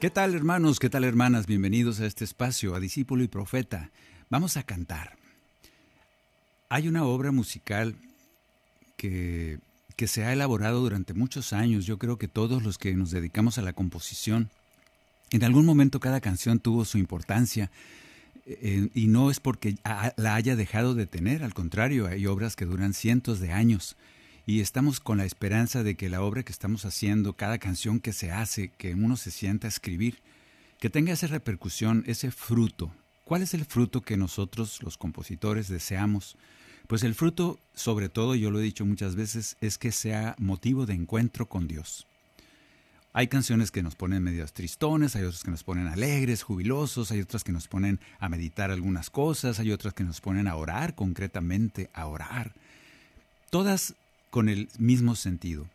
¿Qué tal hermanos? ¿Qué tal hermanas? Bienvenidos a este espacio, a Discípulo y Profeta. Vamos a cantar. Hay una obra musical que, que se ha elaborado durante muchos años. Yo creo que todos los que nos dedicamos a la composición, en algún momento cada canción tuvo su importancia. eh, y no es porque la haya dejado de tener, al contrario, hay obras que duran cientos de años y estamos con la esperanza de que la obra que estamos haciendo, cada canción que se hace, que uno se sienta a escribir, que tenga esa repercusión, ese fruto. ¿Cuál es el fruto que nosotros los compositores deseamos? Pues el fruto, sobre todo, yo lo he dicho muchas veces, es que sea motivo de encuentro con Dios. Hay canciones que nos ponen medias tristones, hay otras que nos ponen alegres, jubilosos, hay otras que nos ponen a meditar algunas cosas, hay otras que nos ponen a orar concretamente, a orar. Todas con el mismo sentido,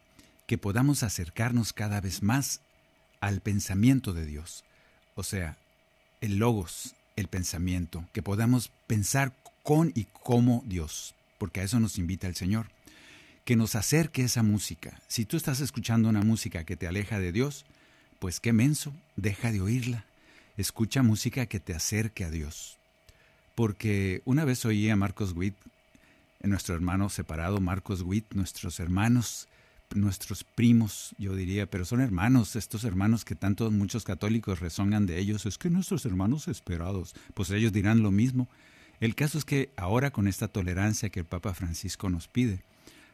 que podamos acercarnos cada vez más al pensamiento de Dios. O sea, el logos, el pensamiento, que podamos pensar con y como Dios, porque a eso nos invita el Señor que nos acerque esa música. Si tú estás escuchando una música que te aleja de Dios, pues qué menso, deja de oírla. Escucha música que te acerque a Dios. Porque una vez oí a Marcos Witt, nuestro hermano separado, Marcos Witt, nuestros hermanos, nuestros primos, yo diría, pero son hermanos, estos hermanos que tanto muchos católicos rezongan de ellos, es que nuestros hermanos esperados, pues ellos dirán lo mismo. El caso es que ahora con esta tolerancia que el Papa Francisco nos pide,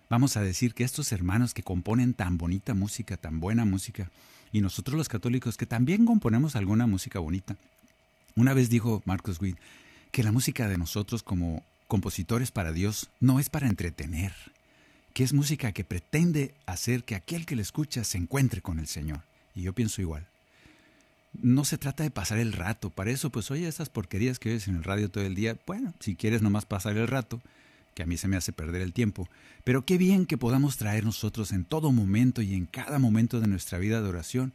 vamos a decir que estos hermanos que componen tan bonita música, tan buena música, y nosotros los católicos que también componemos alguna música bonita. Una vez dijo Marcos Witt que la música de nosotros como compositores para Dios no es para entretener, que es música que pretende hacer que aquel que la escucha se encuentre con el Señor. Y yo pienso igual. No se trata de pasar el rato, para eso pues oye esas porquerías que oyes en el radio todo el día, bueno, si quieres nomás pasar el rato, que a mí se me hace perder el tiempo, pero qué bien que podamos traer nosotros en todo momento y en cada momento de nuestra vida de oración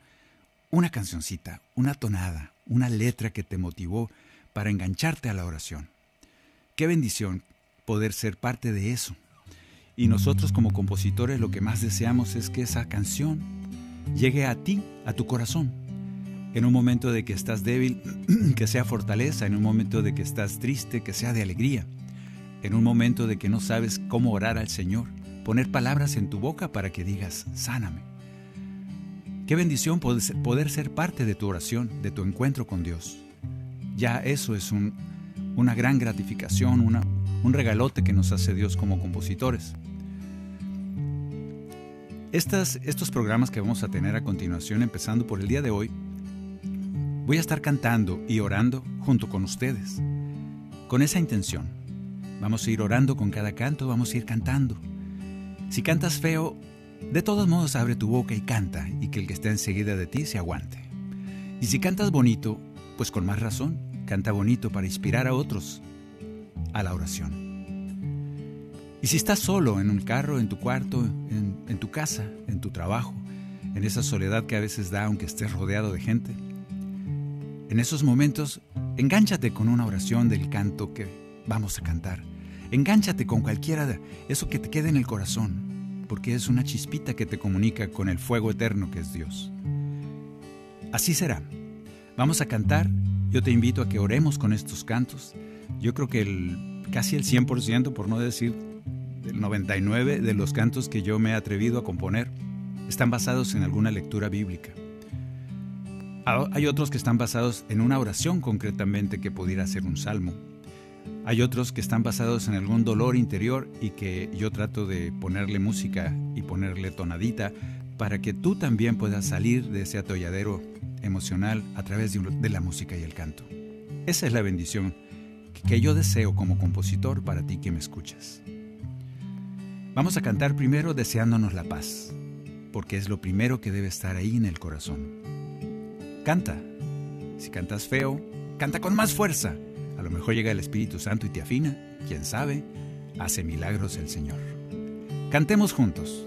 una cancioncita, una tonada, una letra que te motivó para engancharte a la oración. Qué bendición poder ser parte de eso. Y nosotros como compositores lo que más deseamos es que esa canción llegue a ti, a tu corazón. En un momento de que estás débil, que sea fortaleza, en un momento de que estás triste, que sea de alegría en un momento de que no sabes cómo orar al Señor, poner palabras en tu boca para que digas, sáname. Qué bendición poder ser parte de tu oración, de tu encuentro con Dios. Ya eso es un, una gran gratificación, una, un regalote que nos hace Dios como compositores. Estas, estos programas que vamos a tener a continuación, empezando por el día de hoy, voy a estar cantando y orando junto con ustedes, con esa intención Vamos a ir orando con cada canto, vamos a ir cantando. Si cantas feo, de todos modos abre tu boca y canta, y que el que esté enseguida de ti se aguante. Y si cantas bonito, pues con más razón, canta bonito para inspirar a otros a la oración. Y si estás solo en un carro, en tu cuarto, en, tu casa, en tu trabajo, en esa soledad que a veces da aunque estés rodeado de gente, en esos momentos, engánchate con una oración del canto que vamos a cantar. Engánchate con cualquiera de eso que te quede en el corazón, porque es una chispita que te comunica con el fuego eterno que es Dios. Así será. Vamos a cantar. Yo te invito a que oremos con estos cantos. Yo creo que el, casi el 100%, por no decir el 99% de los cantos que yo me he atrevido a componer, están basados en alguna lectura bíblica. Hay otros que están basados en una oración concretamente que pudiera ser un salmo. Hay otros que están basados en algún dolor interior y que yo trato de ponerle música y ponerle tonadita para que tú también puedas salir de ese atolladero emocional a través de, la música y el canto. Esa es la bendición que yo deseo como compositor para ti que me escuchas. Vamos a cantar primero deseándonos la paz, porque es lo primero que debe estar ahí en el corazón. Canta. Si cantas feo, canta con más fuerza. A lo mejor llega el Espíritu Santo y te afina. Quién sabe, hace milagros el Señor. Cantemos juntos.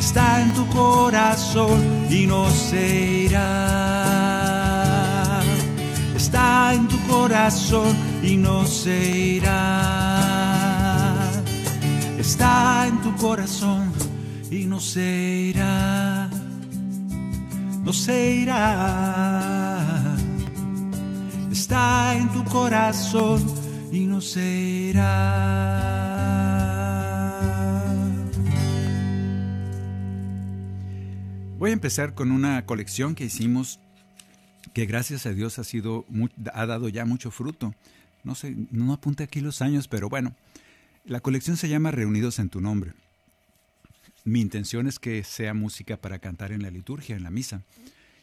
está en tu corazón y no se irá está en tu corazón y no se irá. Está en tu corazón y no se irá. No se irá. Está en tu corazón y no se irá. Voy a empezar con una colección que hicimos que gracias a Dios ha, sido, ha dado ya mucho fruto. No sé, no apunte aquí los años, pero bueno, la colección se llama Reunidos en tu nombre. Mi intención es que sea música para cantar en la liturgia, en la misa,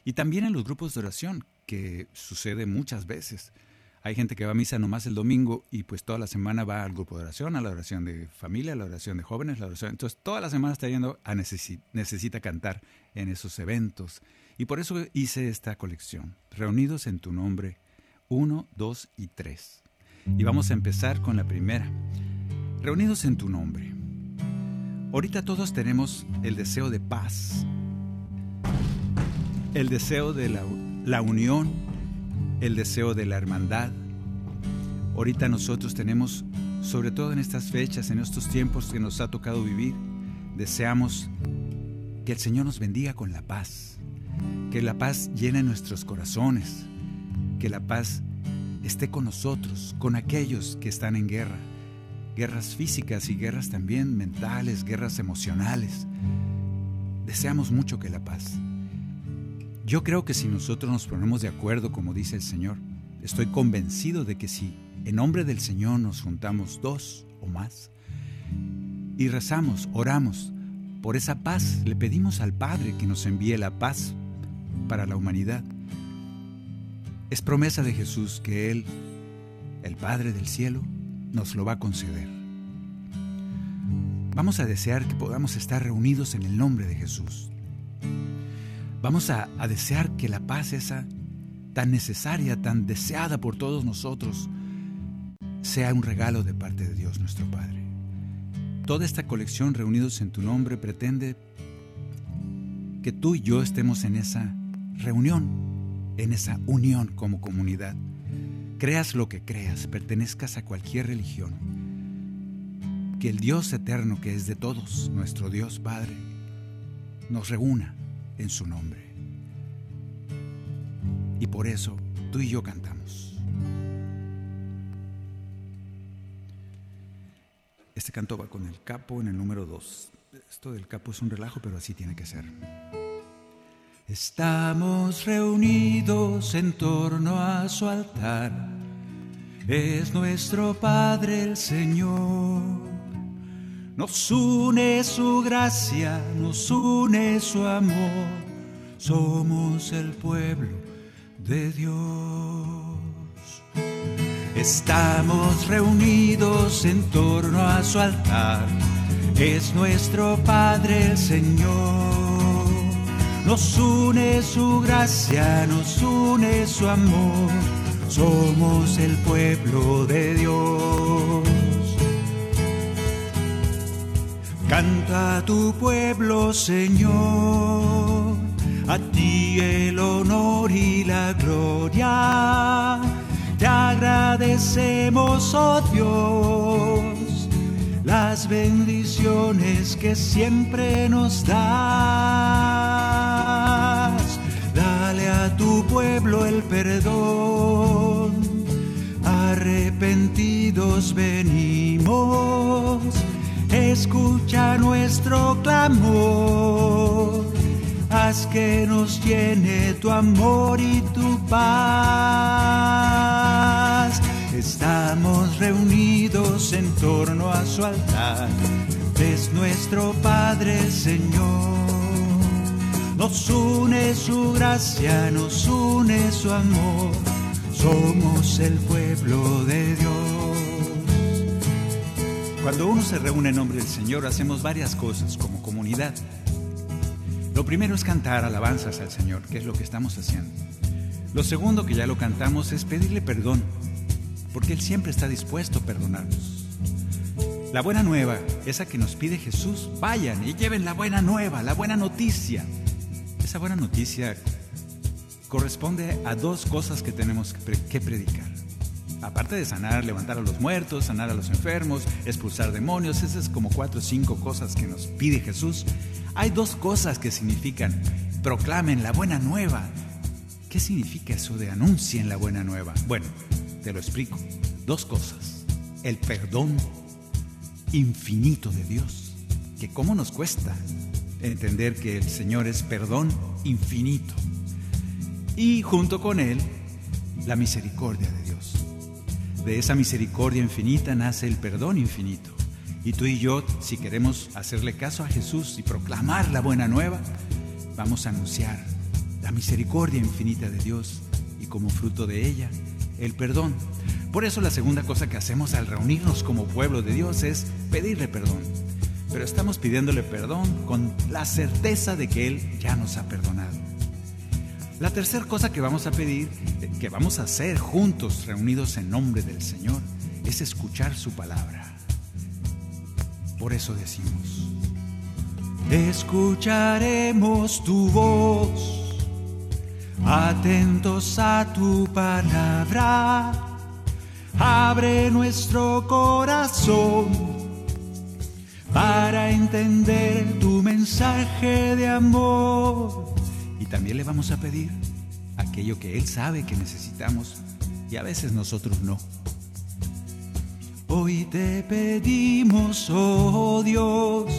y también en los grupos de oración, que sucede muchas veces. Hay gente que va a misa nomás el domingo y pues toda la semana va al grupo de oración, a la oración de familia, a la oración de jóvenes, la oración. Entonces toda la semana está yendo a necesita cantar en esos eventos. Y por eso hice esta colección, Reunidos en tu nombre 1, 2 y 3. Y vamos a empezar con la primera, Reunidos en tu nombre. Ahorita todos tenemos el deseo de paz, el deseo de la, la unión, el deseo de la hermandad. Ahorita nosotros tenemos, sobre todo en estas fechas, en estos tiempos que nos ha tocado vivir, deseamos que el Señor nos bendiga con la paz que la paz llene nuestros corazones, que la paz esté con nosotros, con aquellos que están en guerra, guerras físicas y guerras también mentales, guerras emocionales. Deseamos mucho que la paz. Yo creo que si nosotros nos ponemos de acuerdo, como dice el Señor, estoy convencido de que si en nombre del Señor nos juntamos dos o más y rezamos, oramos por esa paz, le pedimos al Padre que nos envíe la paz para la humanidad. Es promesa de Jesús que Él, el Padre del cielo, nos lo va a conceder. Vamos a desear que podamos estar reunidos en el nombre de Jesús. Vamos a, desear que la paz esa tan necesaria, tan deseada por todos nosotros, sea un regalo de parte de Dios nuestro Padre. Toda esta colección reunidos en tu nombre pretende que tú y yo estemos en esa reunión, en esa unión como comunidad. Creas lo que creas, pertenezcas a cualquier religión. Que el Dios eterno que es de todos, nuestro Dios Padre, nos reúna en su nombre. Y por eso tú y yo cantamos. Este canto va con el capo en el número 2. Esto del capo es un relajo, pero así tiene que ser. Estamos reunidos en torno a su altar. Es nuestro Padre el Señor. Nos une su gracia, nos une su amor. Somos el pueblo de Dios. Estamos reunidos en torno a su altar. Es nuestro Padre el Señor Nos une su gracia, nos une su amor. Somos el pueblo de Dios. Canta tu pueblo, Señor, a ti el honor y la gloria. Te agradecemos, oh Dios, las bendiciones que siempre nos das. Dale a tu pueblo el perdón, arrepentidos venimos escucha nuestro clamor, haz que nos llene tu amor y tu paz. Estamos reunidos en torno a su altar, es nuestro Padre Señor. Nos une su gracia, nos une su amor, somos el pueblo de Dios. Cuando uno se reúne en nombre del Señor, hacemos varias cosas como comunidad. Lo primero es cantar alabanzas al Señor, que es lo que estamos haciendo. Lo segundo, que ya lo cantamos, es pedirle perdón, porque Él siempre está dispuesto a perdonarnos. La buena nueva, esa que nos pide Jesús, vayan y lleven la buena nueva, la buena noticia. Esa buena noticia corresponde a dos cosas que tenemos que predicar aparte de sanar, levantar a los muertos, sanar a los enfermos, expulsar demonios, esas como cuatro o cinco cosas que nos pide Jesús, hay dos cosas que significan proclamen la buena nueva. ¿Qué significa eso de anuncien la buena nueva? Bueno, te lo explico. Dos cosas. El perdón infinito de Dios, que cómo nos cuesta entender que el Señor es perdón infinito. Y junto con Él, la misericordia de Dios. De esa misericordia infinita nace el perdón infinito. Y tú y yo, si queremos hacerle caso a Jesús y proclamar la buena nueva, vamos a anunciar la misericordia infinita de Dios y como fruto de ella, el perdón. Por eso la segunda cosa que hacemos al reunirnos como pueblo de Dios es pedirle perdón. Pero estamos pidiéndole perdón con la certeza de que Él ya nos ha perdonado. La tercera cosa que vamos a pedir, eh, que vamos a hacer juntos, reunidos en nombre del Señor, es escuchar su palabra. Por eso decimos, escucharemos tu voz, atentos a tu palabra, abre nuestro corazón para entender tu mensaje de amor también le vamos a pedir aquello que Él sabe que necesitamos y a veces nosotros no. Hoy te pedimos, oh Dios,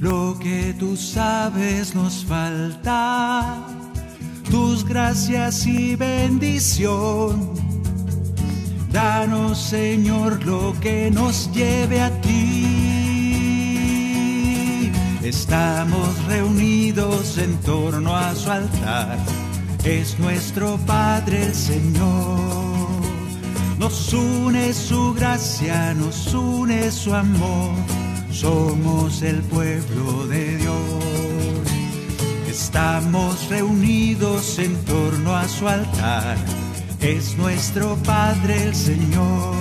lo que tú sabes nos falta, tus gracias y bendición. Danos, Señor, lo que nos lleve a ti. Estamos reunidos en torno a su altar. Es nuestro Padre el Señor. Nos une su gracia, nos une su amor. Somos el pueblo de Dios. Estamos reunidos en torno a su altar. Es nuestro Padre el Señor.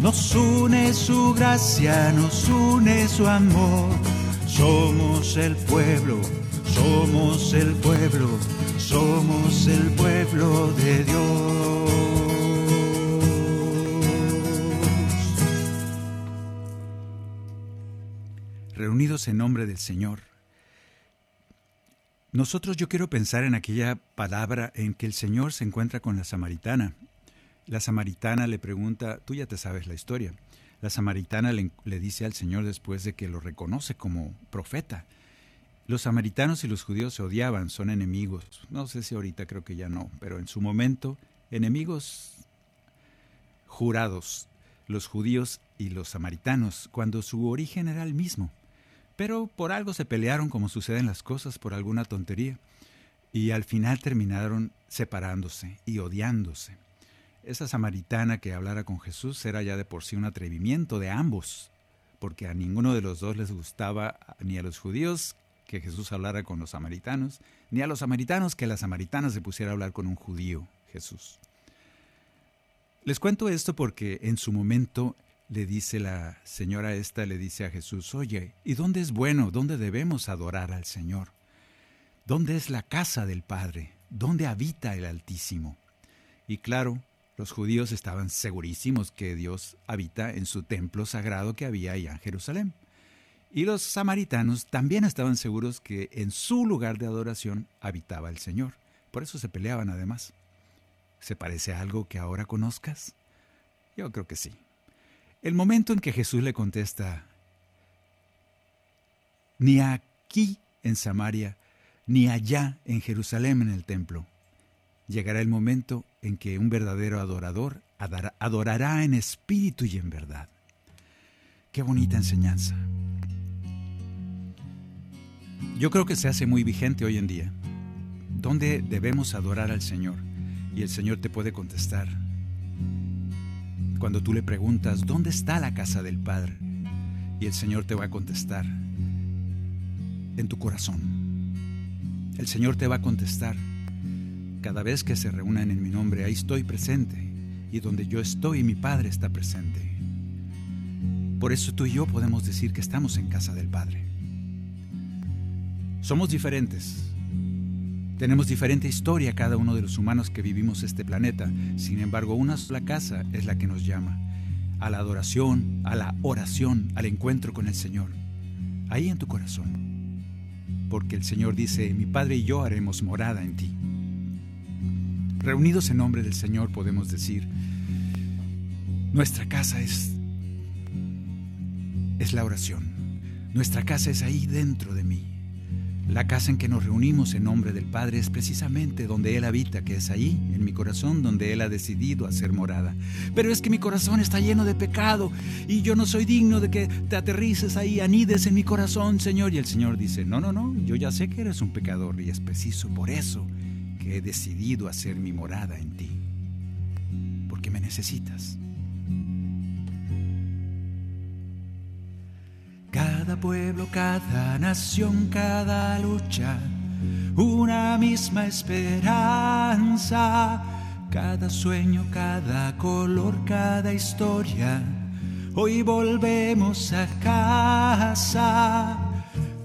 Nos une su gracia, nos une su amor somos el pueblo, somos el pueblo, somos el pueblo de Dios. Reunidos en nombre del Señor. Nosotros yo quiero pensar en aquella palabra en que el Señor se encuentra con la samaritana. La samaritana le pregunta, tú ya te sabes la historia, la samaritana le, dice al Señor después de que lo reconoce como profeta. Los samaritanos y los judíos se odiaban, son enemigos. No sé si ahorita creo que ya no, pero en su momento, enemigos jurados, los judíos y los samaritanos, cuando su origen era el mismo. Pero por algo se pelearon como suceden las cosas, por alguna tontería, y al final terminaron separándose y odiándose esa samaritana que hablara con Jesús era ya de por sí un atrevimiento de ambos, porque a ninguno de los dos les gustaba, ni a los judíos, que Jesús hablara con los samaritanos, ni a los samaritanos que la samaritana se pusiera a hablar con un judío, Jesús. Les cuento esto porque en su momento le dice la señora esta, le dice a Jesús, oye, ¿y dónde es bueno? ¿Dónde debemos adorar al Señor? ¿Dónde es la casa del Padre? ¿Dónde habita el Altísimo? Y claro, los judíos estaban segurísimos que Dios habita en su templo sagrado que había allá en Jerusalén. Y los samaritanos también estaban seguros que en su lugar de adoración habitaba el Señor. Por eso se peleaban además. ¿Se parece a algo que ahora conozcas? Yo creo que sí. El momento en que Jesús le contesta, ni aquí en Samaria, ni allá en Jerusalén en el templo, llegará el momento en que un verdadero adorador adorará en espíritu y en verdad. Qué bonita enseñanza. Yo creo que se hace muy vigente hoy en día. ¿Dónde debemos adorar al Señor? Y el Señor te puede contestar. Cuando tú le preguntas, ¿dónde está la casa del Padre? Y el Señor te va a contestar, en tu corazón. El Señor te va a contestar, cada vez que se reúnan en mi nombre, ahí estoy presente. Y donde yo estoy, mi Padre está presente. Por eso tú y yo podemos decir que estamos en casa del Padre. Somos diferentes. Tenemos diferente historia cada uno de los humanos que vivimos este planeta. Sin embargo, una sola casa es la que nos llama. A la adoración, a la oración, al encuentro con el Señor. Ahí en tu corazón. Porque el Señor dice, mi Padre y yo haremos morada en ti. Reunidos en nombre del Señor podemos decir, nuestra casa es, es la oración. Nuestra casa es ahí dentro de mí. La casa en que nos reunimos en nombre del Padre es precisamente donde Él habita, que es ahí, en mi corazón, donde Él ha decidido hacer morada. Pero es que mi corazón está lleno de pecado y yo no soy digno de que te aterrices ahí, anides en mi corazón, Señor. Y el Señor dice, no, no, no, yo ya sé que eres un pecador y es preciso por eso he decidido hacer mi morada en ti, porque me necesitas. Cada pueblo, cada nación, cada lucha, una misma esperanza, cada sueño, cada color, cada historia. Hoy volvemos a casa.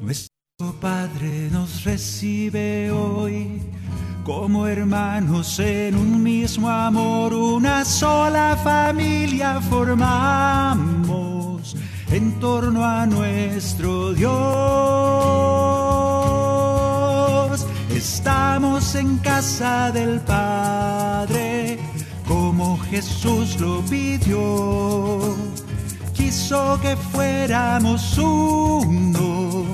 Nuestro Padre nos recibe hoy como hermanos en un mismo amor, una sola familia formamos en torno a nuestro Dios. Estamos en casa del Padre, como Jesús lo pidió. Quiso que fuéramos uno,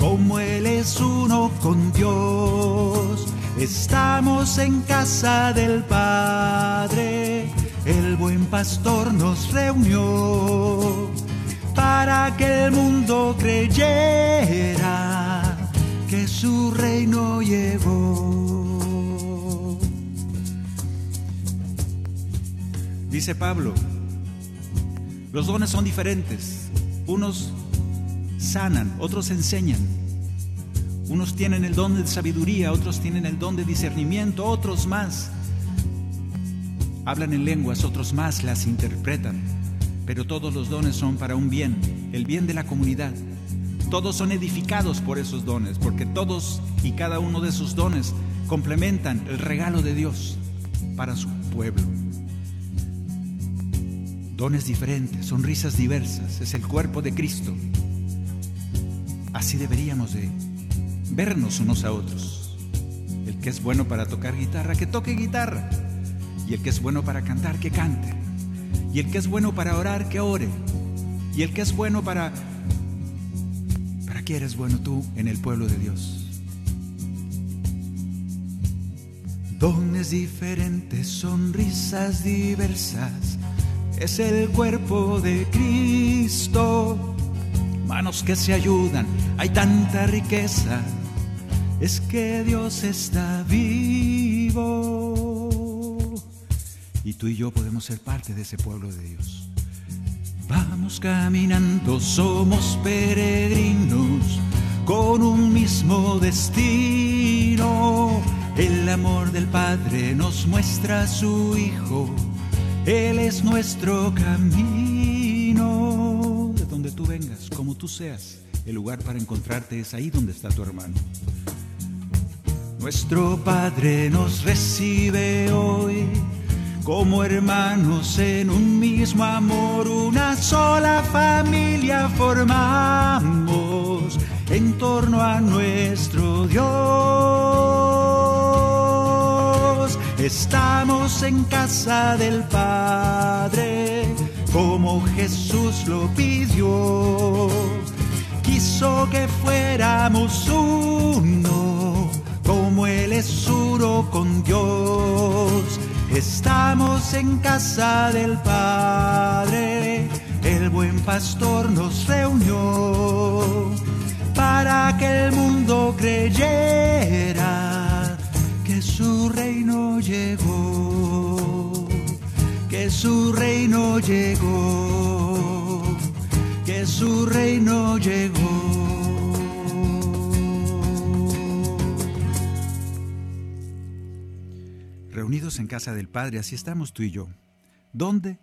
como Él es uno con Dios Estamos en casa del Padre, el buen pastor nos reunió para que el mundo creyera que su reino llegó. Dice Pablo, los dones son diferentes, unos sanan, otros enseñan unos tienen el don de sabiduría, otros tienen el don de discernimiento, otros más. Hablan en lenguas, otros más las interpretan. Pero todos los dones son para un bien, el bien de la comunidad. Todos son edificados por esos dones, porque todos y cada uno de esos dones complementan el regalo de Dios para su pueblo. Dones diferentes, sonrisas diversas, es el cuerpo de Cristo. Así deberíamos de vernos unos a otros. El que es bueno para tocar guitarra, que toque guitarra. Y el que es bueno para cantar, que cante. Y el que es bueno para orar, que ore. Y el que es bueno para... ¿Para qué eres bueno tú en el pueblo de Dios? Dones diferentes, sonrisas diversas, es el cuerpo de Cristo. Manos que se ayudan, hay tanta riqueza es que Dios está vivo. Y tú y yo podemos ser parte de ese pueblo de Dios. Vamos caminando, somos peregrinos, con un mismo destino. El amor del Padre nos muestra a su Hijo, Él es nuestro camino. De donde tú vengas, como tú seas, el lugar para encontrarte es ahí donde está tu hermano. Nuestro Padre nos recibe hoy como hermanos en un mismo amor, una sola familia formamos en torno a nuestro Dios. Estamos en casa del Padre, como Jesús lo pidió. Quiso que fuéramos uno, como Él es uno con Dios Estamos en casa del Padre, el buen pastor nos reunió para que el mundo creyera que su reino llegó, que su reino llegó, que su reino llegó. Reunidos en casa del Padre, así estamos tú y yo. ¿Dónde?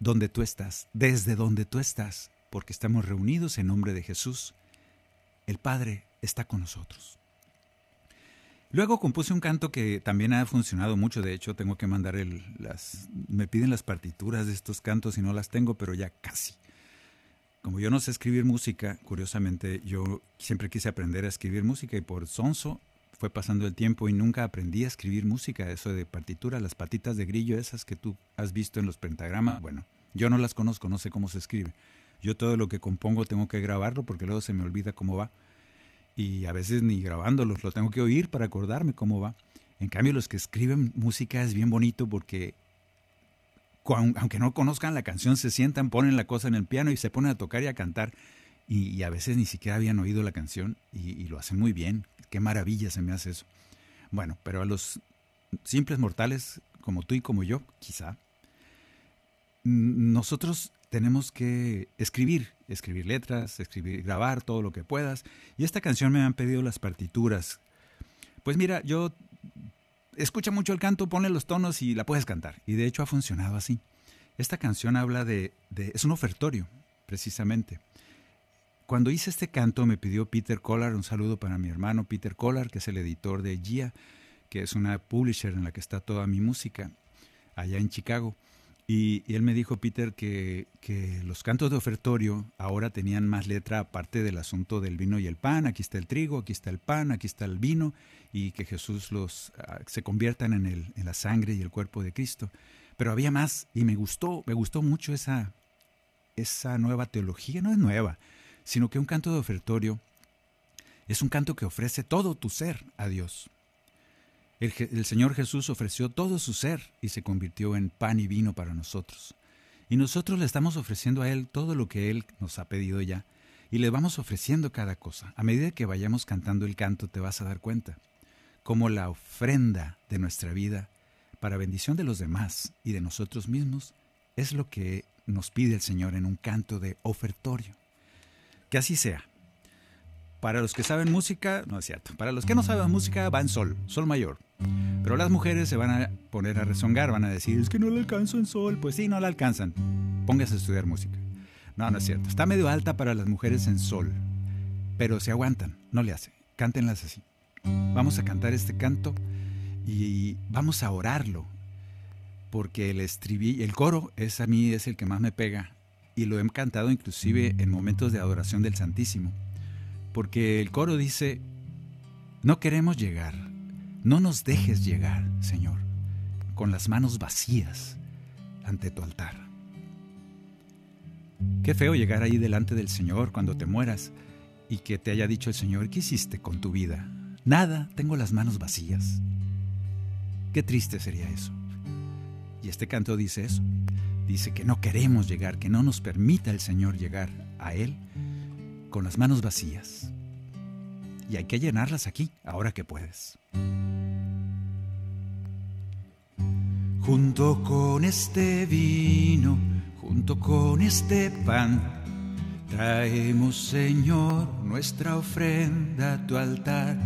Donde tú estás, desde donde tú estás, porque estamos reunidos en nombre de Jesús. El Padre está con nosotros. Luego compuse un canto que también ha funcionado mucho, de hecho tengo que mandar el, las... Me piden las partituras de estos cantos y no las tengo, pero ya casi. Como yo no sé escribir música, curiosamente yo siempre quise aprender a escribir música y por sonso fue pasando el tiempo y nunca aprendí a escribir música, eso de partitura, las patitas de grillo, esas que tú has visto en los pentagramas, bueno, yo no las conozco, no sé cómo se escribe. Yo todo lo que compongo tengo que grabarlo porque luego se me olvida cómo va. Y a veces ni grabándolos, lo tengo que oír para acordarme cómo va. En cambio, los que escriben música es bien bonito porque aunque no conozcan la canción, se sientan, ponen la cosa en el piano y se ponen a tocar y a cantar. Y, a veces ni siquiera habían oído la canción y lo hacen muy bien. Qué maravilla se me hace eso. Bueno, pero a los simples mortales como tú y como yo, quizá, nosotros tenemos que escribir, escribir letras, escribir, grabar todo lo que puedas. Y esta canción me han pedido las partituras. Pues mira, yo escucha mucho el canto, pone los tonos y la puedes cantar. Y de hecho ha funcionado así. Esta canción habla de es un ofertorio, precisamente. Cuando hice este canto me pidió Peter Collar, un saludo para mi hermano Peter Collar, que es el editor de GIA, que es una publisher en la que está toda mi música, allá en Chicago. Y, él me dijo, Peter, que, que, los cantos de ofertorio ahora tenían más letra aparte del asunto del vino y el pan. Aquí está el trigo, aquí está el pan, aquí está el vino, y que Jesús los ah, se conviertan en, el, en la sangre y el cuerpo de Cristo. Pero había más, y me gustó, me gustó mucho esa, esa nueva teología. No es nueva, sino que un canto de ofertorio es un canto que ofrece todo tu ser a Dios. El, Señor Jesús ofreció todo su ser y se convirtió en pan y vino para nosotros. Y nosotros le estamos ofreciendo a Él todo lo que Él nos ha pedido ya. Y le vamos ofreciendo cada cosa. A medida que vayamos cantando el canto te vas a dar cuenta cómo la ofrenda de nuestra vida para bendición de los demás y de nosotros mismos es lo que nos pide el Señor en un canto de ofertorio. Que así sea. Para los que saben música, no es cierto. Para los que no saben música, va en sol, sol mayor. Pero las mujeres se van a poner a rezongar, van a decir, es que no la alcanzo en sol. Pues sí, no la alcanzan. Póngase a estudiar música. No, no es cierto. Está medio alta para las mujeres en sol. Pero se aguantan, no le hace. Cántenlas así. Vamos a cantar este canto y vamos a orarlo. Porque el estribillo, el coro es a mí es el que más me pega y lo he cantado inclusive en momentos de adoración del Santísimo, porque el coro dice, no queremos llegar, no nos dejes llegar, Señor, con las manos vacías ante tu altar. Qué feo llegar ahí delante del Señor cuando te mueras y que te haya dicho el Señor, ¿qué hiciste con tu vida? Nada, tengo las manos vacías. Qué triste sería eso. Y este canto dice eso dice que no queremos llegar, que no nos permita el Señor llegar a Él con las manos vacías. Y hay que llenarlas aquí, ahora que puedes. Junto con este vino, junto con este pan, Traemos, Señor, nuestra ofrenda a tu altar,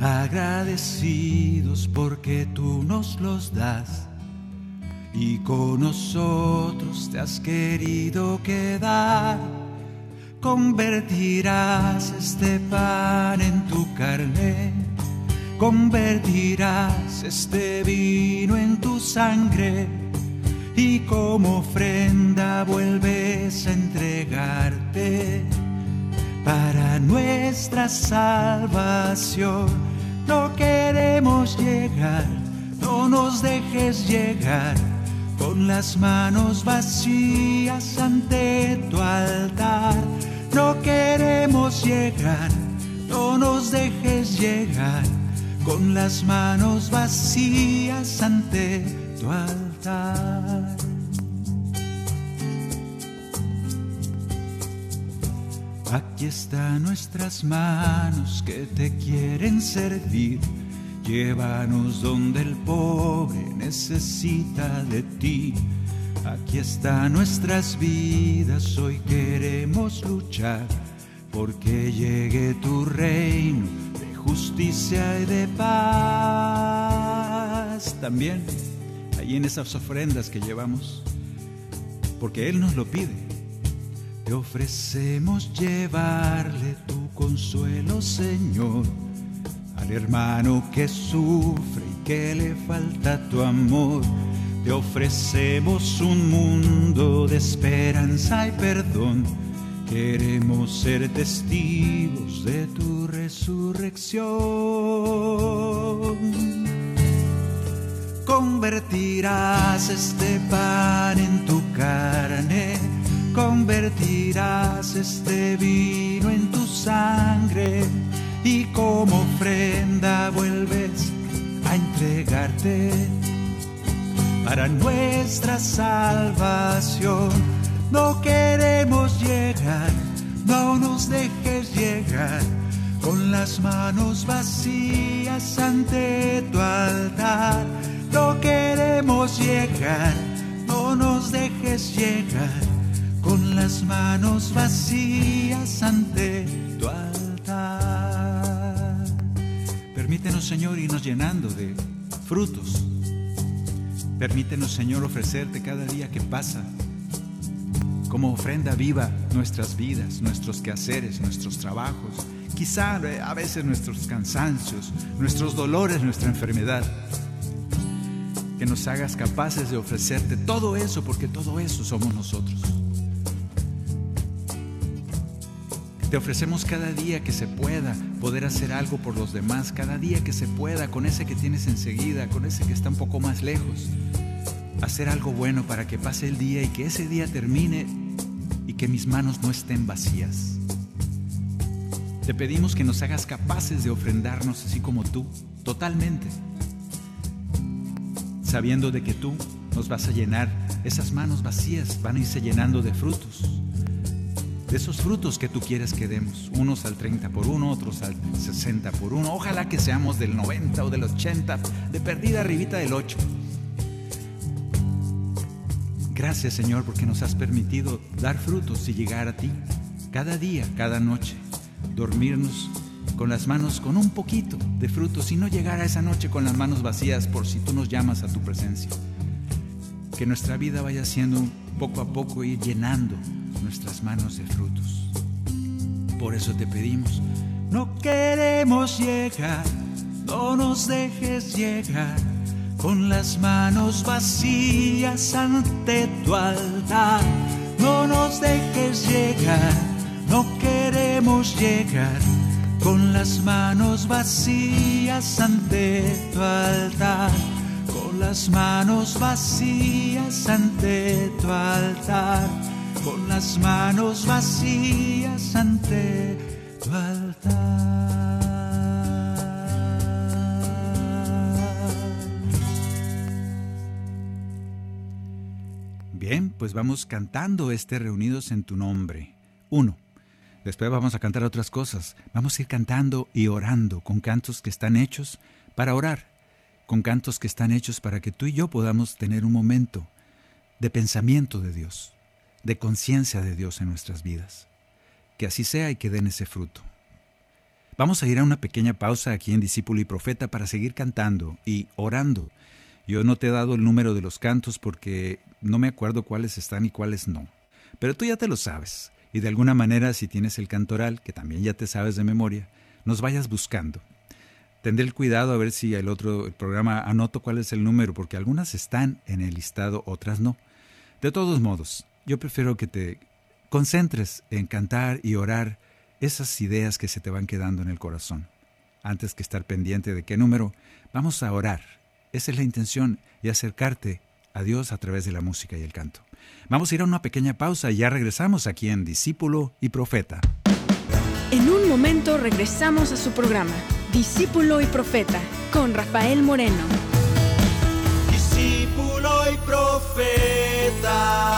agradecidos porque tú nos los das y con nosotros te has querido quedar. Convertirás este pan en tu carne, convertirás este vino en tu sangre y como ofrenda vuelves a entregarte para nuestra salvación. No queremos llegar, no nos dejes llegar con las manos vacías ante tu altar. No queremos llegar, no nos dejes llegar con las manos vacías ante tu altar. Aquí están nuestras manos que te quieren servir Llévanos donde el pobre necesita de ti. Aquí están nuestras vidas, hoy queremos luchar porque llegue tu reino de justicia y de paz. También ahí en esas ofrendas que llevamos, porque Él nos lo pide. Te ofrecemos llevarle tu consuelo, Señor hermano que sufre y que le falta tu amor. Te ofrecemos un mundo de esperanza y perdón. Queremos ser testigos de tu resurrección. Convertirás este pan en tu carne, convertirás este vino en tu sangre y como ofrenda vuelves a entregarte para nuestra salvación. No queremos llegar, no nos dejes llegar con las manos vacías ante tu altar. No queremos llegar, no nos dejes llegar con las manos vacías ante tu altar. Permítenos, Señor, irnos llenando de frutos. Permítenos, Señor, ofrecerte cada día que pasa como ofrenda viva nuestras vidas, nuestros quehaceres, nuestros trabajos, quizá eh, a veces nuestros cansancios, nuestros dolores, nuestra enfermedad. Que nos hagas capaces de ofrecerte todo eso, porque todo eso somos nosotros. Te ofrecemos cada día que se pueda poder hacer algo por los demás, cada día que se pueda, con ese que tienes enseguida, con ese que está un poco más lejos. Hacer algo bueno para que pase el día y que ese día termine y que mis manos no estén vacías. Te pedimos que nos hagas capaces de ofrendarnos así como tú, totalmente, sabiendo de que tú nos vas a llenar, esas manos vacías van a irse llenando de frutos de esos frutos que tú quieres que demos, unos al 30 por uno, otros al 60 por uno, ojalá que seamos del 90 o del 80, de perdida arribita del 8. Gracias Señor porque nos has permitido dar frutos y llegar a ti cada día, cada noche, dormirnos con las manos con un poquito de frutos y no llegar a esa noche con las manos vacías por si tú nos llamas a tu presencia. Que nuestra vida vaya siendo poco a poco ir llenando nuestras manos de frutos. Por eso te pedimos, no queremos llegar, no nos dejes llegar con las manos vacías ante tu altar. No nos dejes llegar, no queremos llegar con las manos vacías ante tu altar. Con las manos vacías ante tu altar con las manos vacías ante tu. Bien, pues vamos cantando este Reunidos en tu nombre. Uno. Después vamos a cantar otras cosas. Vamos a ir cantando y orando con cantos que están hechos para orar, con cantos que están hechos para que tú y yo podamos tener un momento de pensamiento de Dios de conciencia de Dios en nuestras vidas. Que así sea y que den ese fruto. Vamos a ir a una pequeña pausa aquí en Discípulo y Profeta para seguir cantando y orando. Yo no te he dado el número de los cantos porque no me acuerdo cuáles están y cuáles no. Pero tú ya te lo sabes. Y de alguna manera, si tienes el cantoral, que también ya te sabes de memoria, nos vayas buscando. Tendré el cuidado a ver si el otro el programa anoto cuál es el número, porque algunas están en el listado, otras no. De todos modos, yo prefiero que te concentres en cantar y orar esas ideas que se te van quedando en el corazón. Antes que estar pendiente de qué número, vamos a orar. Esa es la intención y acercarte a Dios a través de la música y el canto. Vamos a ir a una pequeña pausa y ya regresamos aquí en Discípulo y Profeta. En un momento regresamos a su programa, Discípulo y Profeta, con Rafael Moreno. Discípulo y Profeta.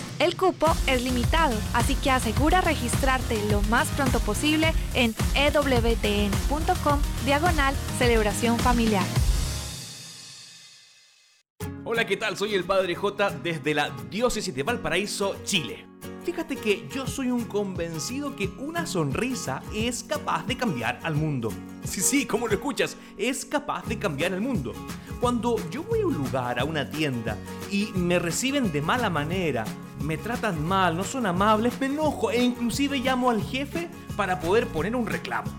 El cupo es limitado, así que asegura registrarte lo más pronto posible en ewtn.com diagonal celebración familiar. Hola, ¿qué tal? Soy el Padre J desde la Diócesis de Valparaíso, Chile. Fíjate que yo soy un convencido que una sonrisa es capaz de cambiar al mundo. Sí, sí, como lo escuchas, es capaz de cambiar el mundo. Cuando yo voy a un lugar, a una tienda, y me reciben de mala manera, me tratan mal, no son amables, me enojo e inclusive llamo al jefe para poder poner un reclamo.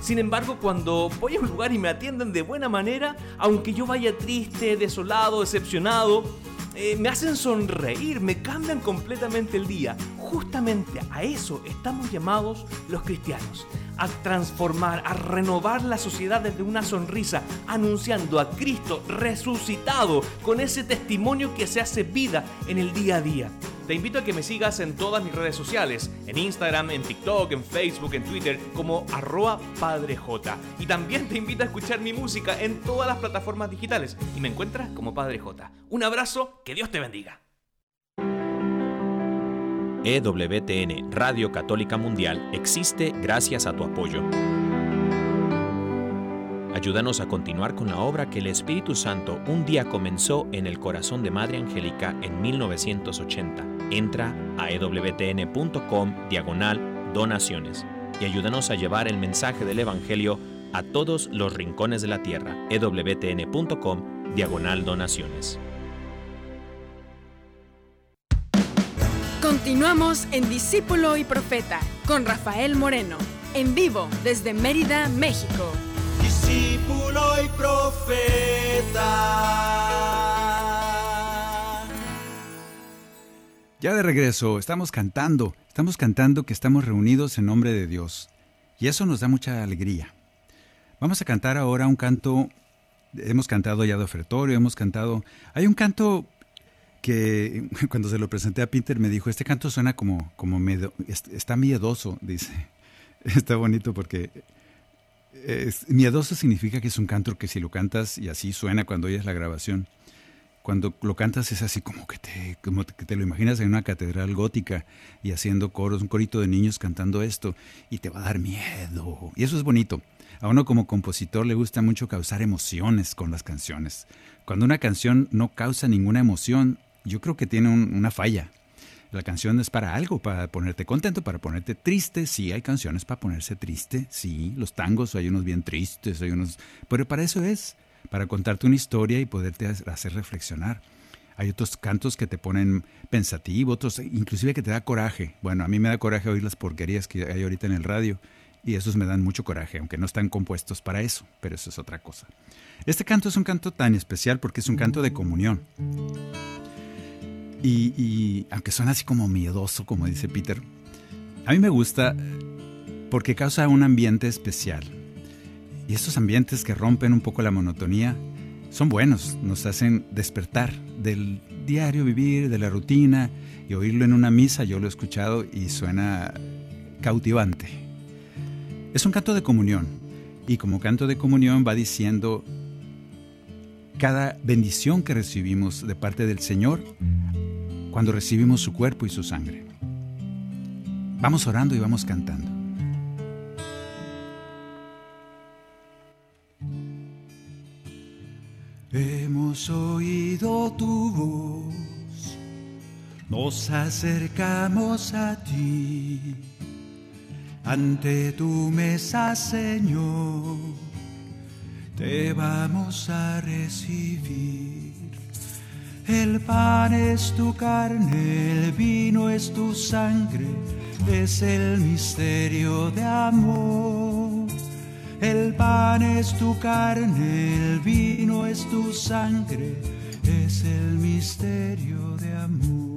Sin embargo, cuando voy a un lugar y me atienden de buena manera, aunque yo vaya triste, desolado, decepcionado, eh, me hacen sonreír, me cambian completamente el día. Justamente a eso estamos llamados los cristianos, a transformar, a renovar la sociedad desde una sonrisa, anunciando a Cristo resucitado con ese testimonio que se hace vida en el día a día. Te invito a que me sigas en todas mis redes sociales, en Instagram, en TikTok, en Facebook, en Twitter, como arroba padrej. Y también te invito a escuchar mi música en todas las plataformas digitales y me encuentras como Padre J. Un abrazo, que Dios te bendiga. EWTN, Radio Católica Mundial, existe gracias a tu apoyo. Ayúdanos a continuar con la obra que el Espíritu Santo un día comenzó en el corazón de Madre Angélica en 1980. Entra a ewtn.com diagonal donaciones y ayúdanos a llevar el mensaje del Evangelio a todos los rincones de la tierra. ewtn.com diagonal donaciones. Continuamos en Discípulo y Profeta con Rafael Moreno, en vivo desde Mérida, México discípulo y profeta. Ya de regreso, estamos cantando, estamos cantando que estamos reunidos en nombre de Dios. Y eso nos da mucha alegría. Vamos a cantar ahora un canto, hemos cantado ya de ofertorio, hemos cantado, hay un canto que cuando se lo presenté a Peter me dijo, este canto suena como, como está miedoso, dice. Está bonito porque miedoso significa que es un canto que si lo cantas y así suena cuando oyes la grabación, cuando lo cantas es así como que te, como te lo imaginas en una catedral gótica y haciendo coros, un corito de niños cantando esto y te va a dar miedo. Y eso es bonito. A uno como compositor le gusta mucho causar emociones con las canciones. Cuando una canción no causa ninguna emoción, yo creo que tiene una falla. La canción es para algo, para ponerte contento, para ponerte triste. Sí, hay canciones para ponerse triste. Sí, los tangos hay unos bien tristes, hay unos... Pero para eso es, para contarte una historia y poderte hacer reflexionar. Hay otros cantos que te ponen pensativo, otros inclusive que te da coraje. Bueno, a mí me da coraje oír las porquerías que hay ahorita en el radio y esos me dan mucho coraje, aunque no están compuestos para eso, pero eso es otra cosa. Este canto es un canto tan especial porque es un canto de comunión. Y, aunque suena así como miedoso, como dice Peter, a mí me gusta porque causa un ambiente especial. Y esos ambientes que rompen un poco la monotonía son buenos, nos hacen despertar del diario vivir, de la rutina, y oírlo en una misa, yo lo he escuchado y suena cautivante. Es un canto de comunión, y como canto de comunión va diciendo cada bendición que recibimos de parte del Señor cuando recibimos su cuerpo y su sangre. Vamos orando y vamos cantando. Hemos oído tu voz, nos acercamos a ti, ante tu mesa, Señor, te vamos a recibir. El pan es tu carne, el vino es tu sangre, es el misterio de amor. El pan es tu carne, el vino es tu sangre, es el misterio de amor.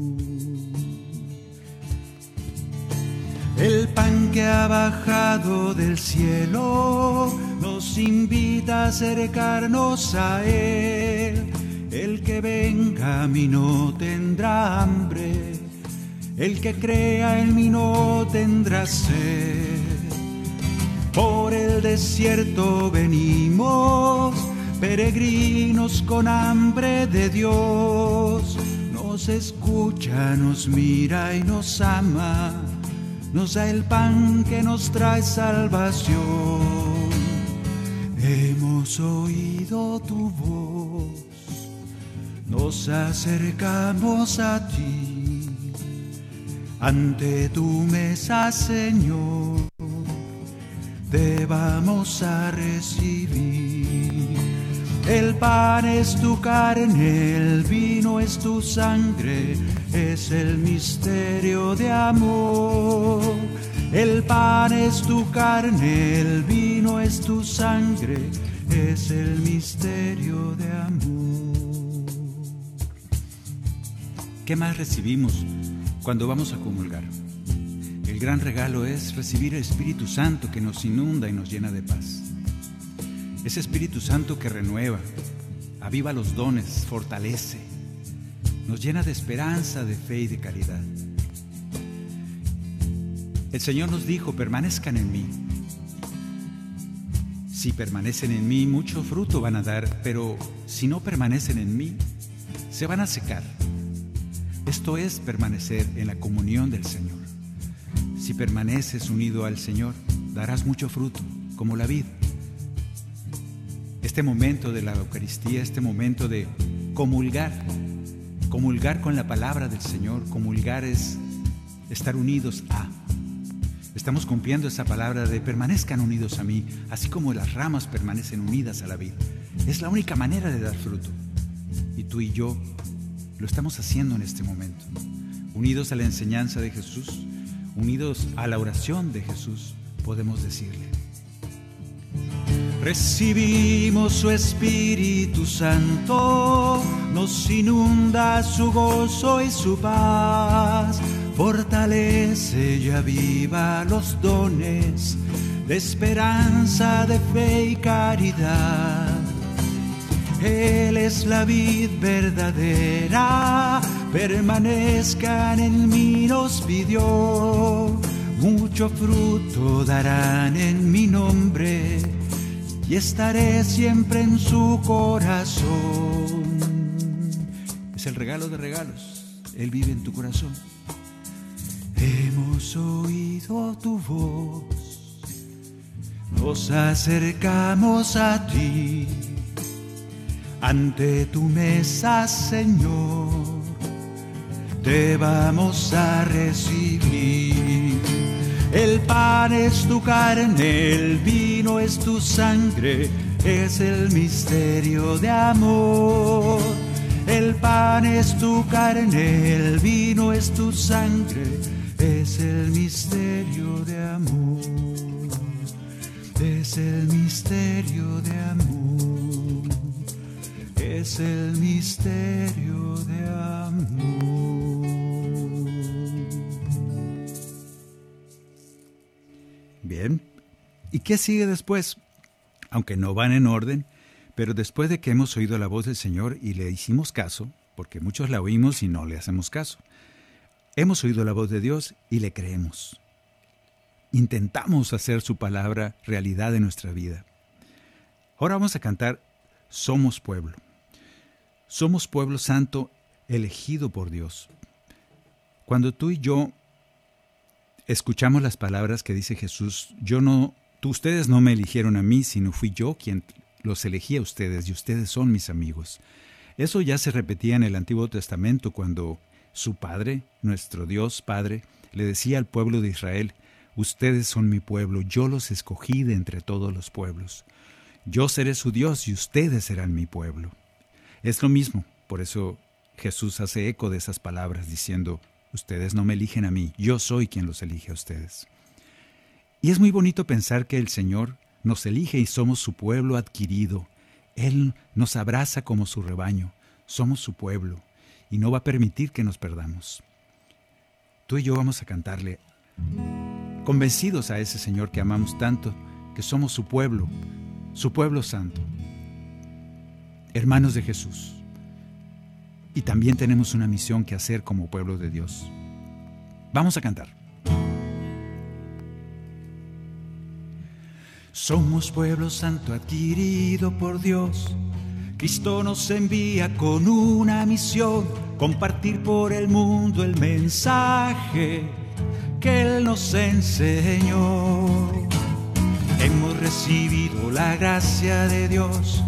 El pan que ha bajado del cielo nos invita a acercarnos a Él. El que venga a mí no tendrá hambre, el que crea en mí no tendrá sed. Por el desierto venimos, peregrinos con hambre de Dios. Nos escucha, nos mira y nos ama, nos da el pan que nos trae salvación. Hemos oído tu voz, nos acercamos a ti, ante tu mesa, Señor te vamos a recibir. El pan es tu carne, el vino es tu sangre, es el misterio de amor. El pan es tu carne, el vino es tu sangre, es el misterio de amor. ¿Qué más recibimos cuando vamos a comulgar? Gran regalo es recibir el Espíritu Santo que nos inunda y nos llena de paz. Ese Espíritu Santo que renueva, aviva los dones, fortalece, nos llena de esperanza, de fe y de caridad. El Señor nos dijo, permanezcan en mí. Si permanecen en mí, mucho fruto van a dar, pero si no permanecen en mí, se van a secar. Esto es permanecer en la comunión del Señor. Si permaneces unido al Señor, darás mucho fruto, como la vid. Este momento de la Eucaristía, este momento de comulgar, comulgar con la palabra del Señor, comulgar es estar unidos a. Estamos cumpliendo esa palabra de permanezcan unidos a mí, así como las ramas permanecen unidas a la vid. Es la única manera de dar fruto. Y tú y yo lo estamos haciendo en este momento, unidos a la enseñanza de Jesús, unidos a la oración de Jesús, podemos decirle. Recibimos su Espíritu Santo, nos inunda su gozo y su paz, fortalece y aviva los dones de esperanza, de fe y caridad. Él es la vid verdadera, permanezcan en mí, nos pidió. Mucho fruto darán en mi nombre y estaré siempre en su corazón. Es el regalo de regalos, Él vive en tu corazón. Hemos oído tu voz, nos acercamos a ti ante tu mesa, Señor, te vamos a recibir. El pan es tu carne, el vino es tu sangre, es el misterio de amor. El pan es tu carne, el vino es tu sangre, es el misterio de amor. Es el misterio de amor es el misterio de amor. ¿Y qué sigue después? Aunque no van en orden, Pero después de que hemos oído la voz del Señor y le hicimos caso, porque muchos la oímos y no le hacemos caso, hemos oído la voz de Dios y le creemos. Intentamos hacer su palabra realidad en nuestra vida. Ahora vamos a cantar Somos pueblo. Somos pueblo santo elegido por Dios. Cuando tú y yo escuchamos las palabras que dice Jesús, yo no, tú, ustedes no me eligieron a mí, sino fui yo quien los elegí a ustedes y ustedes son mis amigos. Eso ya se repetía en el Antiguo Testamento cuando su Padre, nuestro Dios Padre, le decía al pueblo de Israel, ustedes son mi pueblo, yo los escogí de entre todos los pueblos. Yo seré su Dios y ustedes serán mi pueblo. Es lo mismo, por eso Jesús hace eco de esas palabras diciendo, Ustedes no me eligen a mí, yo soy quien los elige a ustedes. Y es muy bonito pensar que el Señor nos elige y somos su pueblo adquirido. Él nos abraza como su rebaño, somos su pueblo y no va a permitir que nos perdamos. Tú y yo vamos a cantarle, convencidos a ese Señor que amamos tanto, que somos su pueblo, su pueblo santo, hermanos de Jesús. Y también tenemos una misión que hacer como pueblo de Dios. Vamos a cantar. Somos pueblo santo adquirido por Dios. Cristo nos envía con una misión, compartir por el mundo el mensaje que Él nos enseñó. Hemos recibido la gracia de Dios,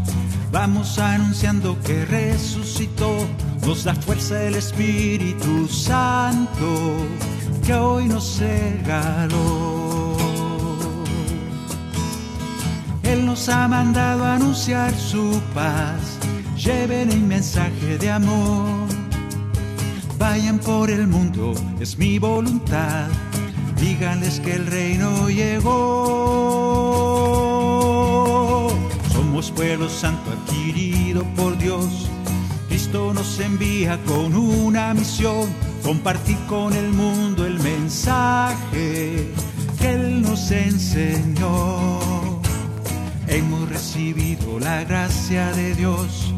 vamos anunciando que resucitó nos da fuerza el Espíritu Santo que hoy nos regaló. Nos ha mandado anunciar su paz, lleven el mensaje de amor. Vayan por el mundo, es mi voluntad, díganles que el reino llegó. Somos pueblo santo adquirido por Dios Cristo nos envía con una misión, compartir con el mundo el mensaje que Él nos enseñó. Hemos recibido la gracia de Dios,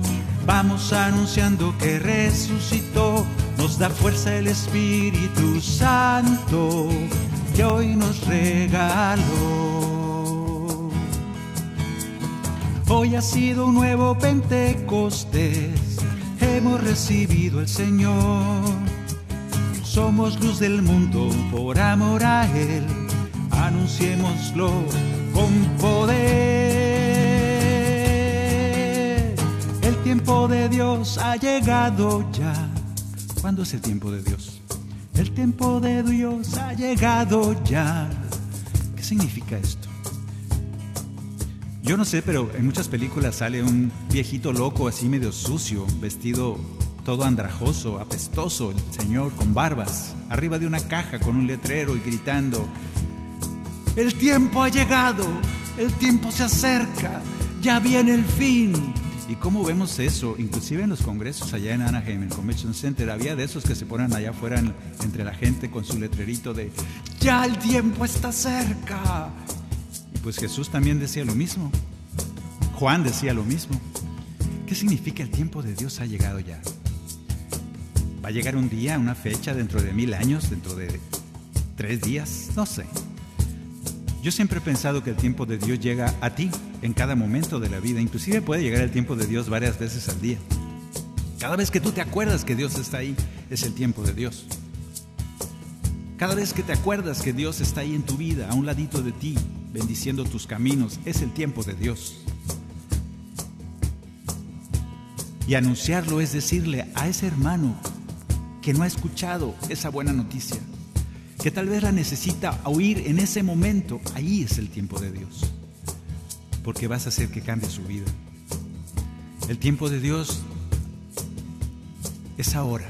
vamos anunciando que resucitó, nos da fuerza el Espíritu Santo que hoy nos regaló. Hoy ha sido un nuevo Pentecostés hemos recibido el Señor. Somos luz del mundo por amor a Él. Anunciémoslo con poder. Tiempo de Dios ha llegado ya. ¿Cuándo es el tiempo de Dios? El tiempo de Dios ha llegado ya. ¿Qué significa esto? Yo no sé, pero en muchas películas sale un viejito loco así medio sucio, vestido todo andrajoso, apestoso, el señor con barbas, arriba de una caja con un letrero y gritando, el tiempo ha llegado, el tiempo se acerca, ya viene el fin. ¿Y cómo vemos eso? Inclusive en los congresos allá en Anaheim, en Convention Center, había de esos que se ponen allá afuera entre la gente con su letrerito de, ya el tiempo está cerca pues Jesús también decía lo mismo. Juan decía lo mismo. ¿Qué significa el tiempo de Dios ha llegado ya? ¿Va a llegar un día, una fecha, dentro de mil años, dentro de tres días? No sé. Yo siempre he pensado que el tiempo de Dios llega a ti en cada momento de la vida. Inclusive puede llegar el tiempo de Dios varias veces al día. Cada vez que tú te acuerdas que Dios está ahí, es el tiempo de Dios. Cada vez que te acuerdas que Dios está ahí en tu vida, a un ladito de ti, bendiciendo tus caminos. Es el tiempo de Dios. Y anunciarlo es decirle a ese hermano que no ha escuchado esa buena noticia, que tal vez la necesita oír en ese momento, ahí es el tiempo de Dios, porque vas a hacer que cambie su vida. El tiempo de Dios es ahora.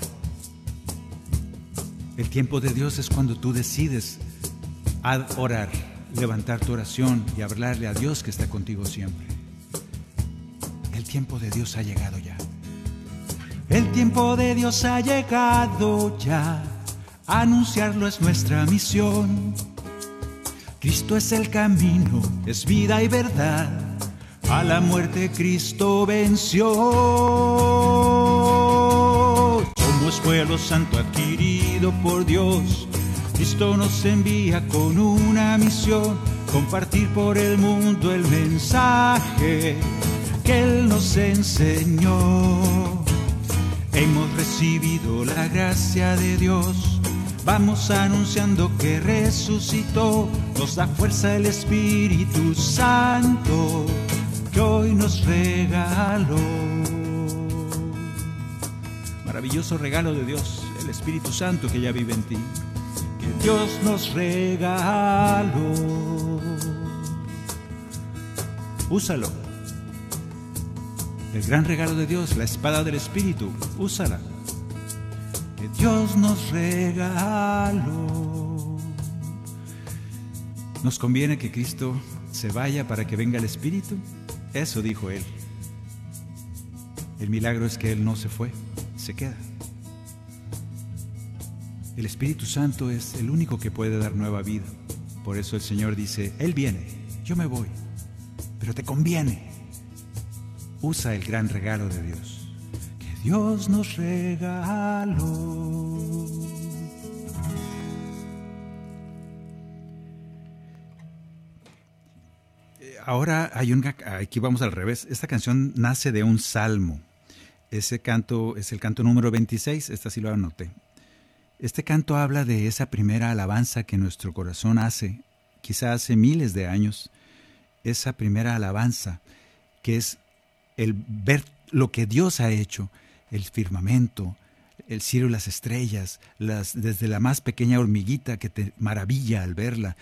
El tiempo de Dios es cuando tú decides orar levantar tu oración y hablarle a Dios que está contigo siempre. El tiempo de Dios ha llegado ya. El tiempo de Dios ha llegado ya. Anunciarlo es nuestra misión. Cristo es el camino, es vida y verdad. A la muerte Cristo venció. Somos pueblo santo adquirido por Dios. Cristo nos envía con una misión, compartir por el mundo el mensaje que Él nos enseñó. Hemos recibido la gracia de Dios. Vamos anunciando que resucitó, nos da fuerza el Espíritu Santo que hoy nos regaló. Maravilloso regalo de Dios, el Espíritu Santo que ya vive en ti, que Dios nos regaló. Úsalo el gran regalo de Dios, la espada del Espíritu, úsala. Que Dios nos regaló. ¿Nos conviene que Cristo se vaya para que venga el Espíritu? Eso dijo Él. El milagro es que Él no se fue, se queda. El Espíritu Santo es el único que puede dar nueva vida. Por eso el Señor dice, Él viene, yo me voy, pero te conviene usa el gran regalo de Dios, Dios nos regaló. Eh, ahora hay una, aquí vamos al revés, esta canción nace de un salmo. Ese canto es el canto número 26, esta sí lo anoté. Este canto habla de esa primera alabanza que nuestro corazón hace, quizá hace miles de años, esa primera alabanza que es el ver lo que Dios ha hecho, el firmamento, el cielo y las estrellas, las, desde la más pequeña hormiguita que te maravilla al verla.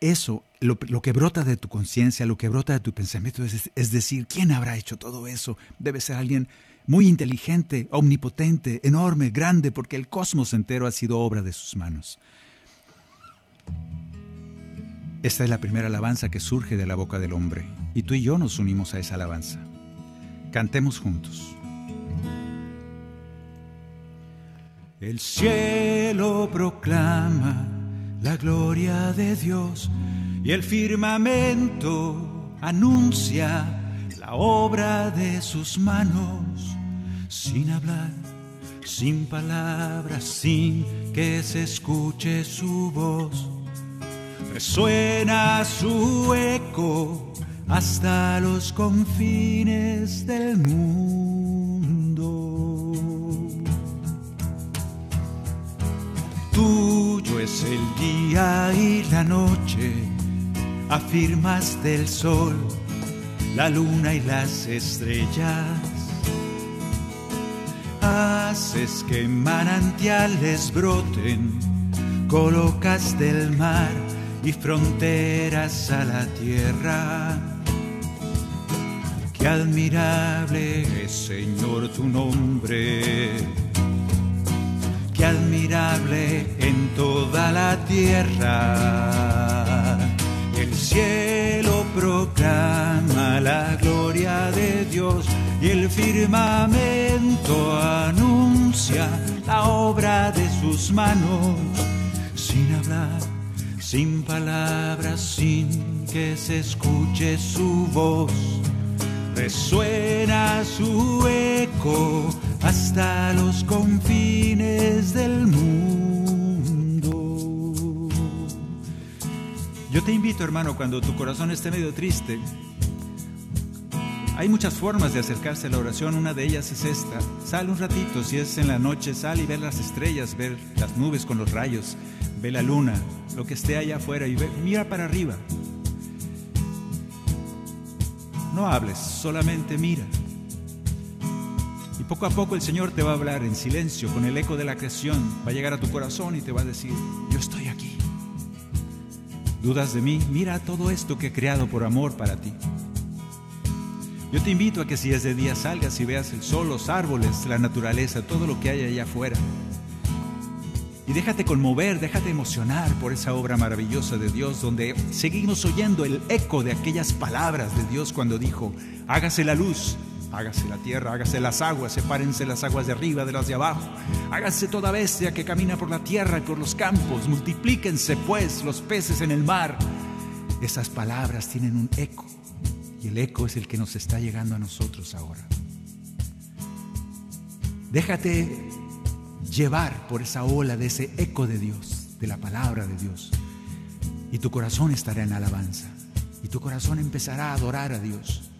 Eso, lo, que brota de tu conciencia, lo que brota de tu pensamiento, es, es decir, ¿quién habrá hecho todo eso? Debe ser alguien muy inteligente, omnipotente, enorme, grande, porque el cosmos entero ha sido obra de sus manos. Esta es la primera alabanza que surge de la boca del hombre y tú y yo nos unimos a esa alabanza. Cantemos juntos. El cielo proclama la gloria de Dios y el firmamento anuncia la obra de sus manos sin hablar, sin palabras, sin que se escuche su voz. Resuena su eco hasta los confines del mundo. Tuyo es el día y la noche, afirmas del sol, la luna y las estrellas. Haces que manantiales broten, colocas del mar y fronteras a la tierra Qué admirable es, Señor, tu nombre. Qué admirable en toda la tierra. El cielo proclama la gloria de Dios y el firmamento anuncia la obra de sus manos. Sin hablar, sin palabras, sin que se escuche su voz resuena su eco hasta los confines del mundo. Yo te invito, hermano, cuando tu corazón esté medio triste, hay muchas formas de acercarse a la oración, una de ellas es esta. Sal un ratito, si es en la noche, sal y ve las estrellas, ver las nubes con los rayos, ve la luna, lo que esté allá afuera y mira para arriba. No hables, solamente mira. Y poco a poco el Señor te va a hablar en silencio, con el eco de la creación. Va a llegar a tu corazón y te va a decir, yo estoy aquí. ¿Dudas de mí? Mira todo esto que he creado por amor para ti. Yo te invito a que si es de día salgas y veas el sol, los árboles, la naturaleza, todo lo que hay allá afuera. Y déjate conmover, déjate emocionar por esa obra maravillosa de Dios, donde seguimos oyendo el eco de aquellas palabras de Dios cuando dijo, hágase la luz, hágase la tierra, hágase las aguas, sepárense las aguas de arriba de las de abajo, hágase toda bestia que camina por la tierra y por los campos, multiplíquense pues los peces en el mar. Esas palabras tienen un eco Y el eco es el que nos está llegando a nosotros ahora. Déjate llevar por esa ola de ese eco de Dios, de la palabra de Dios. Y tu corazón estará en alabanza. Y tu corazón empezará a adorar a Dios.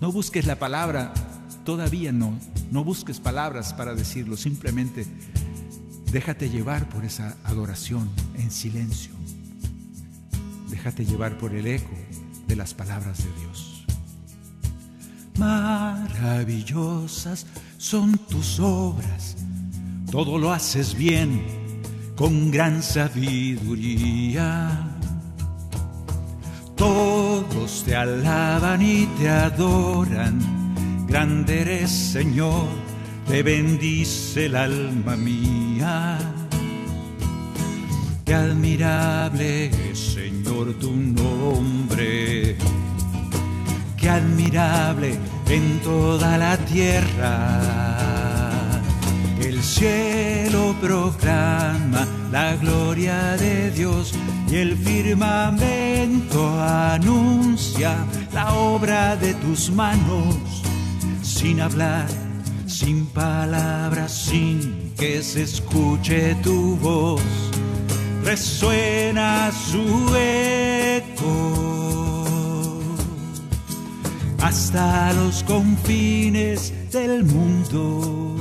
No busques la palabra, todavía no. No busques palabras para decirlo, simplemente déjate llevar por esa adoración en silencio. Déjate llevar por el eco de las palabras de Dios. Maravillosas son tus obras, todo lo haces bien, con gran sabiduría. Todos te alaban y te adoran, grande eres Señor, te bendice el alma mía. Qué admirable es, Señor, tu nombre. Qué admirable en toda la tierra. El cielo proclama la gloria de Dios y el firmamento anuncia la obra de tus manos. Sin hablar, sin palabras, sin que se escuche tu voz resuena su eco hasta los confines del mundo.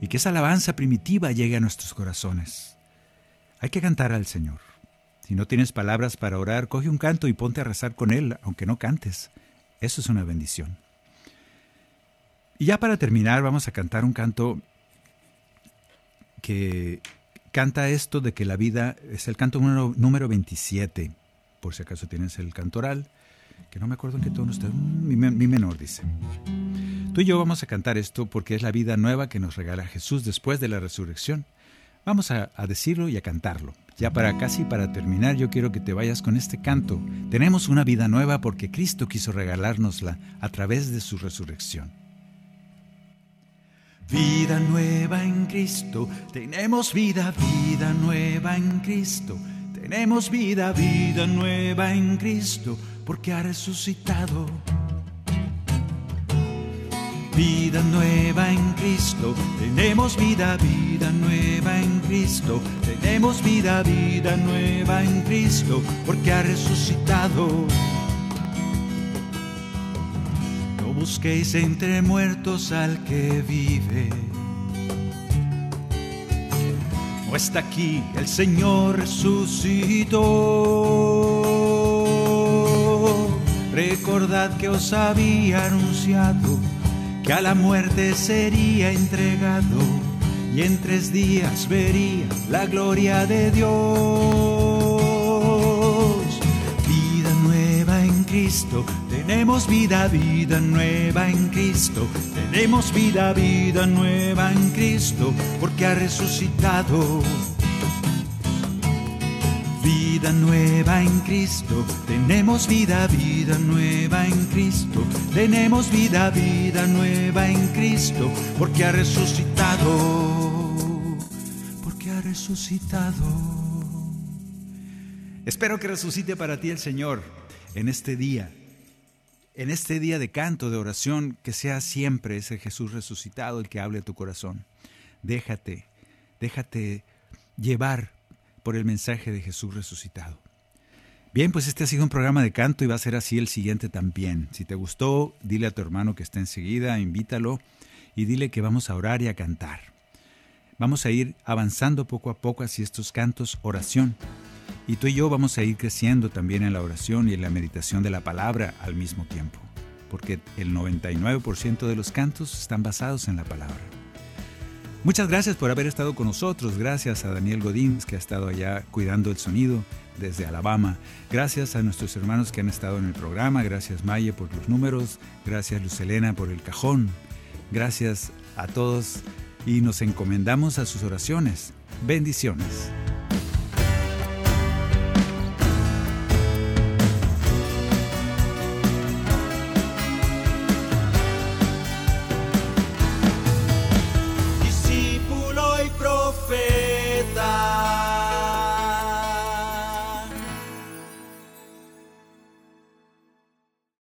Y que esa alabanza primitiva llegue a nuestros corazones. Hay que cantar al Señor. Si no tienes palabras para orar, coge un canto y ponte a rezar con él, aunque no cantes. Eso es una bendición. Y ya para terminar, vamos a cantar un canto que canta esto de que la vida es el canto número, número 27, por si acaso tienes el cantoral, que no me acuerdo en qué tono está, mi, mi menor dice. Tú y yo vamos a cantar esto porque es la vida nueva que nos regala Jesús después de la resurrección. Vamos a, decirlo y a cantarlo. Ya para casi para terminar, yo quiero que te vayas con este canto. Tenemos una vida nueva porque Cristo quiso regalárnosla a través de su resurrección. Vida nueva en Cristo, tenemos vida, vida nueva en Cristo. Tenemos vida, vida nueva en Cristo, porque ha resucitado vida nueva en Cristo. Tenemos vida, vida nueva en Cristo. Tenemos vida, vida nueva en Cristo, porque ha resucitado. No busquéis entre muertos al que vive. No está aquí, el Señor resucitó. Recordad que os había anunciado que a la muerte sería entregado y en tres días vería la gloria de Dios. Vida nueva en Cristo, tenemos vida, vida nueva en Cristo, tenemos vida, vida nueva en Cristo, porque ha resucitado. Vida nueva en Cristo, tenemos vida, vida nueva en Cristo, tenemos vida, vida nueva en Cristo, porque ha resucitado, porque ha resucitado. Espero que resucite para ti el Señor en este día, en este día de canto, de oración, que sea siempre ese Jesús resucitado el que hable a tu corazón. Déjate, déjate llevar por el mensaje de Jesús resucitado. Bien, pues este ha sido un programa de canto y va a ser así el siguiente también. Si te gustó, dile a tu hermano que está enseguida, invítalo y dile que vamos a orar y a cantar. Vamos a ir avanzando poco a poco hacia estos cantos oración. Y tú y yo vamos a ir creciendo también en la oración y en la meditación de la palabra al mismo tiempo, porque el 99% de los cantos están basados en la palabra. Muchas gracias por haber estado con nosotros. Gracias a Daniel Godín, que ha estado allá cuidando el sonido desde Alabama. Gracias a nuestros hermanos que han estado en el programa. Gracias Maye por los números. Gracias Luz Elena por el cajón. Gracias a todos y nos encomendamos a sus oraciones. Bendiciones.